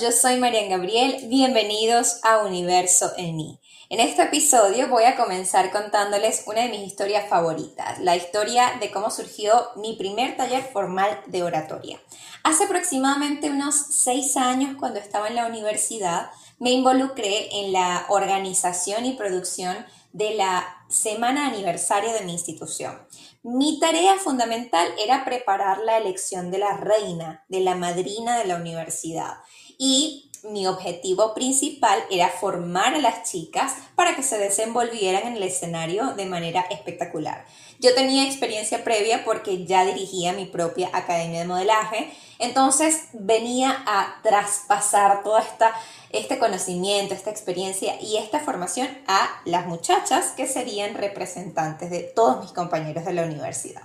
yo soy Marian Gabriel, bienvenidos a Universo en mí. En este episodio voy a comenzar contándoles una de mis historias favoritas, la historia de cómo surgió mi primer taller formal de oratoria. Hace aproximadamente unos seis años, cuando estaba en la universidad, me involucré en la organización y producción de la semana aniversaria de mi institución. Mi tarea fundamental era preparar la elección de la reina, de la madrina de la universidad. Y mi objetivo principal era formar a las chicas para que se desenvolvieran en el escenario de manera espectacular. Yo tenía experiencia previa porque ya dirigía mi propia academia de modelaje, entonces venía a traspasar toda esta este conocimiento, esta experiencia y esta formación a las muchachas que serían representantes de todos mis compañeros de la universidad.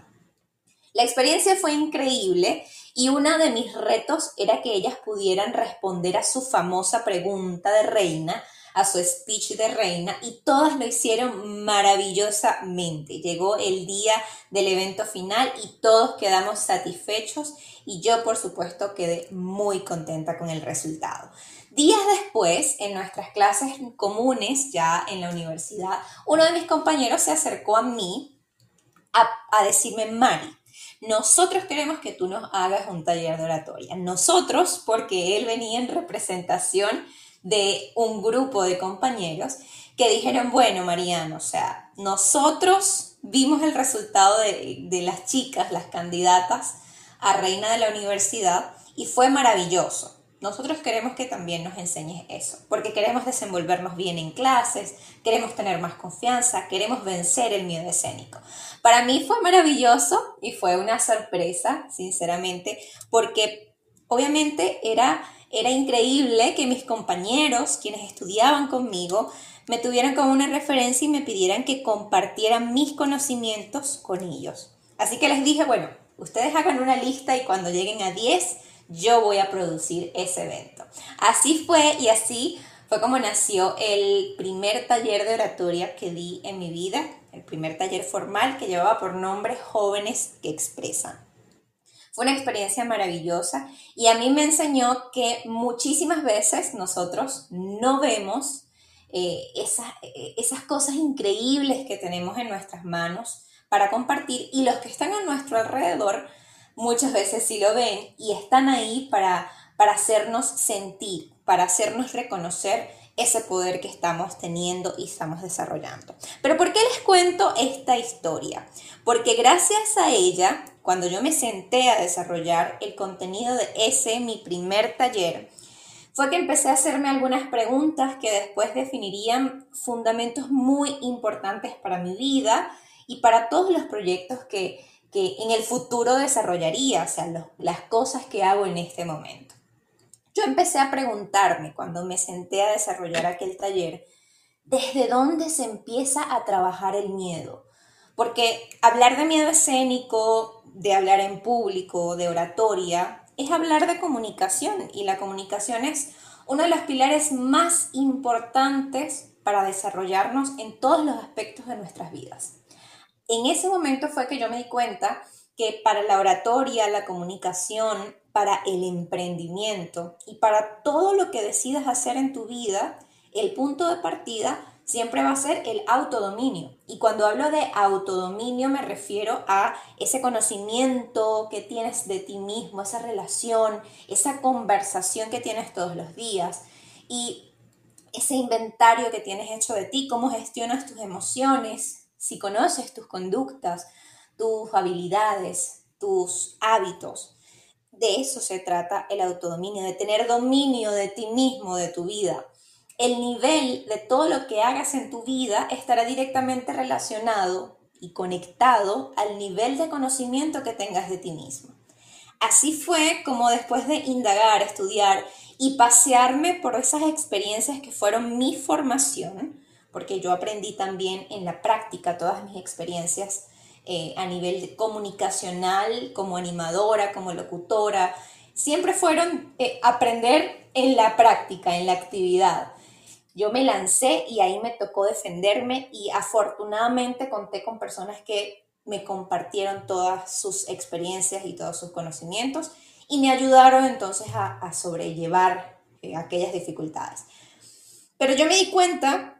La experiencia fue increíble y uno de mis retos era que ellas pudieran responder a su famosa pregunta de reina, a su speech de reina y todas lo hicieron maravillosamente. Llegó el día del evento final y todos quedamos satisfechos y yo por supuesto quedé muy contenta con el resultado. Días después, en nuestras clases comunes ya en la universidad, uno de mis compañeros se acercó a mí a, decirme, Mari, nosotros queremos que tú nos hagas un taller de oratoria. Nosotros, porque él venía en representación de un grupo de compañeros que dijeron, bueno, Mariano, o sea, nosotros vimos el resultado de, de las chicas, las candidatas a reina de la universidad, y fue maravilloso. Nosotros queremos que también nos enseñes eso, porque queremos desenvolvernos bien en clases, queremos tener más confianza, queremos vencer el miedo escénico. Para mí fue maravilloso y fue una sorpresa, sinceramente, porque obviamente era, era increíble que mis compañeros, quienes estudiaban conmigo, me tuvieran como una referencia y me pidieran que compartieran mis conocimientos con ellos. Así que les dije, bueno, ustedes hagan una lista y cuando lleguen a 10, yo voy a producir ese evento. Así fue y así fue como nació el primer taller de oratoria que di en mi vida, el primer taller formal que llevaba por nombre Jóvenes que Expresan. Fue una experiencia maravillosa y a mí me enseñó que muchísimas veces nosotros no vemos eh, eh, esas cosas increíbles que tenemos en nuestras manos para compartir y los que están a nuestro alrededor muchas veces sí lo ven y están ahí para, para hacernos sentir, para hacernos reconocer ese poder que estamos teniendo y estamos desarrollando. Pero ¿por qué les cuento esta historia? Porque gracias a ella, cuando yo me senté a desarrollar el contenido de ese, mi primer taller, fue que empecé a hacerme algunas preguntas que después definirían fundamentos muy importantes para mi vida y para todos los proyectos que, que en el futuro desarrollaría, o sea, las cosas que hago en este momento. Yo empecé a preguntarme cuando me senté a desarrollar aquel taller, ¿desde dónde se empieza a trabajar el miedo? Porque hablar de miedo escénico, de hablar en público, de oratoria, es hablar de comunicación y la comunicación es uno de los pilares más importantes para desarrollarnos en todos los aspectos de nuestras vidas en ese momento fue que yo me di cuenta que para la oratoria, la comunicación, para el emprendimiento y para todo lo que decidas hacer en tu vida, el punto de partida siempre va a ser el autodominio. Y cuando hablo de autodominio me refiero a ese conocimiento que tienes de ti mismo, esa relación, esa conversación que tienes todos los días y ese inventario que tienes hecho de ti, cómo gestionas tus emociones, si conoces tus conductas, tus habilidades, tus hábitos, de eso se trata el autodominio, de tener dominio de ti mismo, de tu vida. El nivel de todo lo que hagas en tu vida estará directamente relacionado y conectado al nivel de conocimiento que tengas de ti mismo. Así fue como después de indagar, estudiar y pasearme por esas experiencias que fueron mi formación, porque yo aprendí también en la práctica todas mis experiencias eh, a nivel comunicacional, como animadora, como locutora, siempre fueron eh, aprender en la práctica, en la actividad. Yo me lancé y ahí me tocó defenderme y afortunadamente conté con personas que me compartieron todas sus experiencias y todos sus conocimientos y me ayudaron entonces a, sobrellevar eh, aquellas dificultades. Pero yo me di cuenta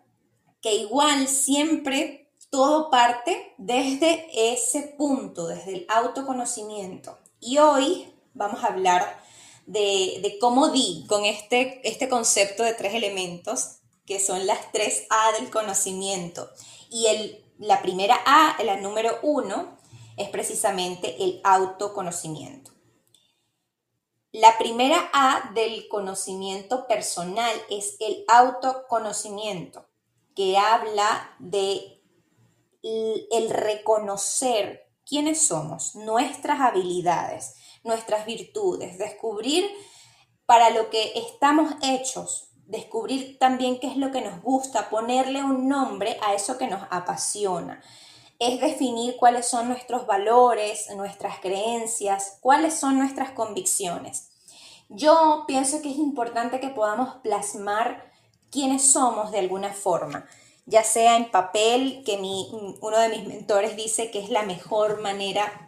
igual siempre todo parte desde ese punto, desde el autoconocimiento. Y hoy vamos a hablar de, cómo di con este, este concepto de tres elementos, que son las tres A del conocimiento. Y el, la primera A, la número uno, es precisamente el autoconocimiento. La primera A del conocimiento personal es el autoconocimiento, que habla de el reconocer quiénes somos, nuestras habilidades, nuestras virtudes, descubrir para lo que estamos hechos, descubrir también qué es lo que nos gusta, ponerle un nombre a eso que nos apasiona. Es definir cuáles son nuestros valores, nuestras creencias, cuáles son nuestras convicciones. Yo pienso que es importante que podamos plasmar quiénes somos de alguna forma, ya sea en papel, que uno de mis mentores dice que es la mejor manera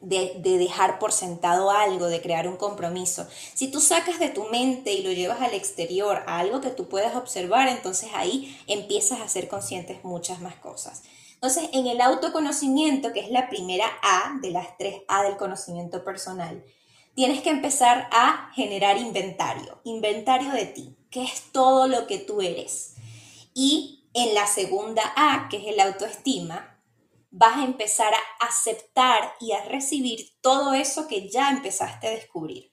de, dejar por sentado algo, de crear un compromiso. Si tú sacas de tu mente y lo llevas al exterior, a algo que tú puedas observar, entonces ahí empiezas a ser conscientes muchas más cosas. Entonces, en el autoconocimiento, que es la primera A de las tres A del conocimiento personal, tienes que empezar a generar inventario, inventario de ti, que es todo lo que tú eres. Y en la segunda A, que es el autoestima, vas a empezar a aceptar y a recibir todo eso que ya empezaste a descubrir.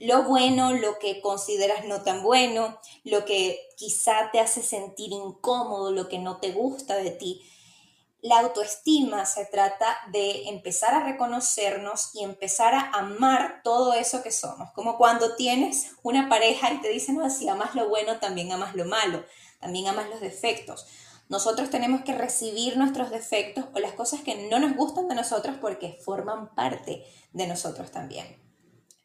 Lo bueno, lo que consideras no tan bueno, lo que quizá te hace sentir incómodo, lo que no te gusta de ti. La autoestima se trata de empezar a reconocernos y empezar a amar todo eso que somos. Como cuando tienes una pareja y te dicen, no, si amas lo bueno, también amas lo malo, también amas los defectos. Nosotros tenemos que recibir nuestros defectos o las cosas que no nos gustan de nosotros porque forman parte de nosotros también.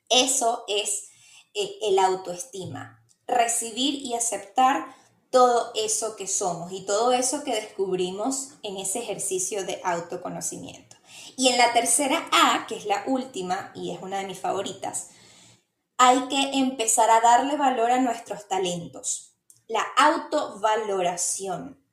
Eso es eh, el autoestima, recibir y aceptar todo eso que somos y todo eso que descubrimos en ese ejercicio de autoconocimiento. Y en la tercera A, que es la última y es una de mis favoritas, hay que empezar a darle valor a nuestros talentos, la autovaloración.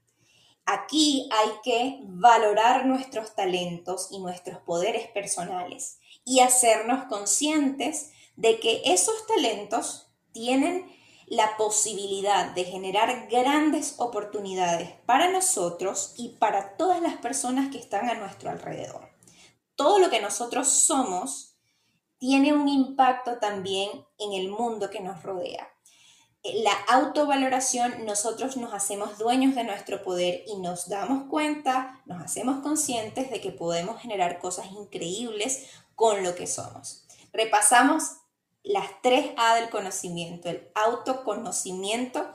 Aquí hay que valorar nuestros talentos y nuestros poderes personales y hacernos conscientes de que esos talentos tienen la posibilidad de generar grandes oportunidades para nosotros y para todas las personas que están a nuestro alrededor. Todo lo que nosotros somos tiene un impacto también en el mundo que nos rodea la autovaloración, nosotros nos hacemos dueños de nuestro poder y nos damos cuenta, nos hacemos conscientes de que podemos generar cosas increíbles con lo que somos. Repasamos las tres A del conocimiento, el autoconocimiento,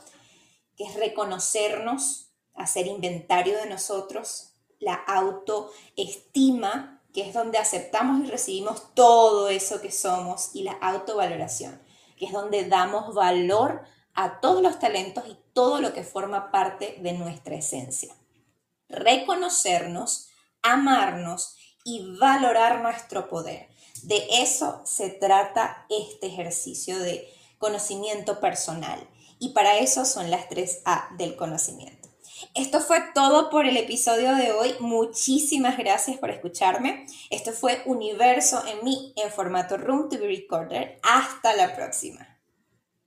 que es reconocernos, hacer inventario de nosotros, la autoestima, que es donde aceptamos y recibimos todo eso que somos, y la autovaloración, que es donde damos valor a todos los talentos y todo lo que forma parte de nuestra esencia. Reconocernos, amarnos y valorar nuestro poder. De eso se trata este ejercicio de conocimiento personal. Y para eso son las tres A del conocimiento. Esto fue todo por el episodio de hoy. Muchísimas gracias por escucharme. Esto fue Universo en mí en formato Room to be Recorder. Hasta la próxima.